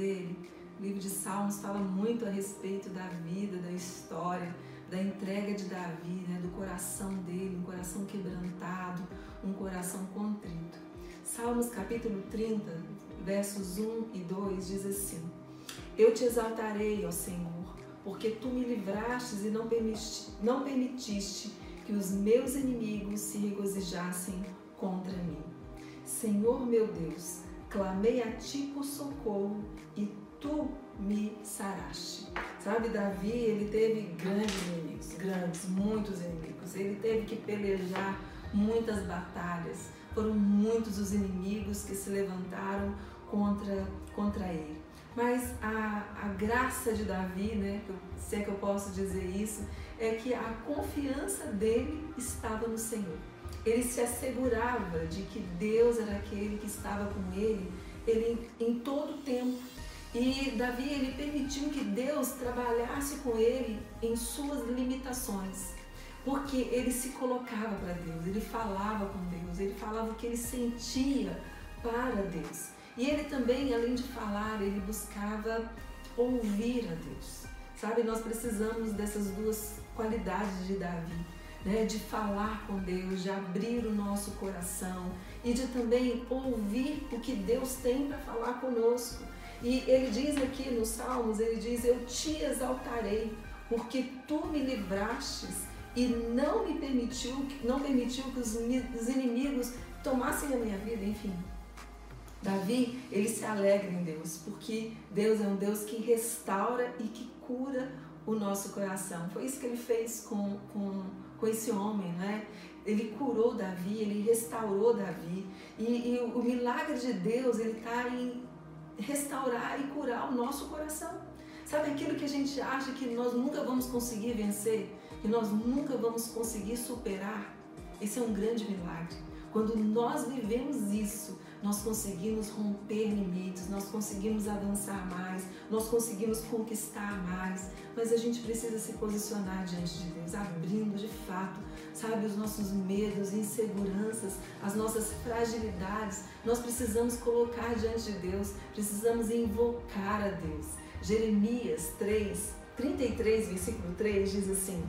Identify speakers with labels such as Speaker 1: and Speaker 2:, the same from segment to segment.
Speaker 1: dele, o livro de Salmos fala muito a respeito da vida, da história, da entrega de Davi, né, do coração dele, um coração quebrantado, um coração contrito. Salmos capítulo 30, versos 1 e 2 diz assim: Eu te exaltarei, ó Senhor, porque tu me livrastes e não permitiste, não permitiste que os meus inimigos se regozijassem contra mim. Senhor meu Deus, clamei a ti por socorro e tu me saraste. Sabe, Davi, ele teve grandes inimigos, grandes, muitos inimigos. Ele teve que pelejar muitas batalhas. Foram muitos os inimigos que se levantaram contra, contra ele. Mas a, a graça de Davi, né, se é que eu posso dizer isso, é que a confiança dele estava no Senhor. Ele se assegurava de que Deus era aquele que estava com ele, ele em todo tempo. E Davi ele permitiu que Deus trabalhasse com ele em suas limitações, porque ele se colocava para Deus, ele falava com Deus, ele falava o que ele sentia para Deus. E ele também, além de falar, ele buscava ouvir a Deus. Sabe, nós precisamos dessas duas qualidades de Davi, né? De falar com Deus, de abrir o nosso coração e de também ouvir o que Deus tem para falar conosco. E ele diz aqui nos Salmos, ele diz: "Eu te exaltarei, porque tu me livrastes e não me permitiu, não permitiu que os, os inimigos tomassem a minha vida", enfim. Davi, ele se alegra em Deus, porque Deus é um Deus que restaura e que cura o nosso coração. Foi isso que ele fez com, com, com esse homem, né? Ele curou Davi, ele restaurou Davi. E, e o milagre de Deus, ele está em restaurar e curar o nosso coração. Sabe aquilo que a gente acha que nós nunca vamos conseguir vencer, que nós nunca vamos conseguir superar? Esse é um grande milagre. Quando nós vivemos isso, nós conseguimos romper limites, nós conseguimos avançar mais, nós conseguimos conquistar mais, mas a gente precisa se posicionar diante de Deus, abrindo de fato, sabe, os nossos medos, inseguranças, as nossas fragilidades. Nós precisamos colocar diante de Deus, precisamos invocar a Deus. Jeremias 3, 33, versículo 3 diz assim: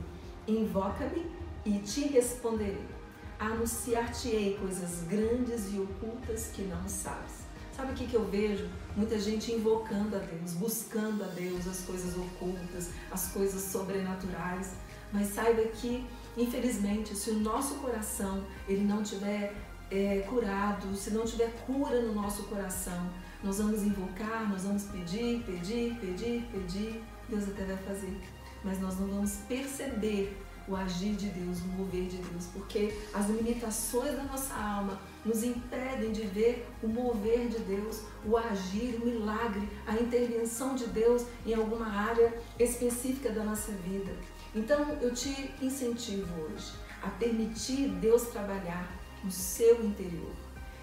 Speaker 1: Invoca-me e te responderei anunciar-te-ei coisas grandes e ocultas que não sabes. Sabe o que, que eu vejo? Muita gente invocando a Deus, buscando a Deus as coisas ocultas, as coisas sobrenaturais. Mas saiba que, infelizmente, se o nosso coração ele não tiver é, curado, se não tiver cura no nosso coração, nós vamos invocar, nós vamos pedir, pedir, pedir, pedir. Deus até vai fazer, mas nós não vamos perceber o agir de Deus, o mover de Deus, porque as limitações da nossa alma nos impedem de ver o mover de Deus, o agir, o milagre, a intervenção de Deus em alguma área específica da nossa vida. Então eu te incentivo hoje a permitir Deus trabalhar no seu interior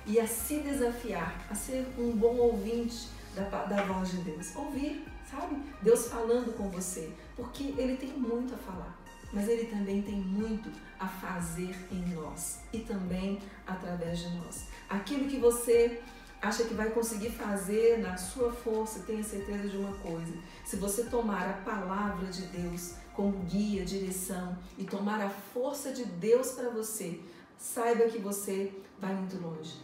Speaker 1: e a se desafiar a ser um bom ouvinte da, da voz de Deus. Ouvir, sabe? Deus falando com você, porque Ele tem muito a falar mas Ele também tem muito a fazer em nós e também através de nós. Aquilo que você acha que vai conseguir fazer na sua força, tenha certeza de uma coisa: se você tomar a palavra de Deus como guia, direção e tomar a força de Deus para você, saiba que você vai muito longe.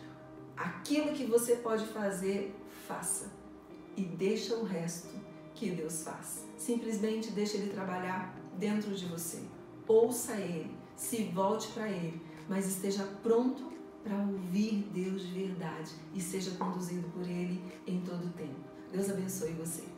Speaker 1: Aquilo que você pode fazer, faça e deixa o resto que Deus faz. Simplesmente deixa ele trabalhar dentro de você. Ouça Ele, se volte para Ele, mas esteja pronto para ouvir Deus de verdade e seja conduzido por Ele em todo o tempo. Deus abençoe você.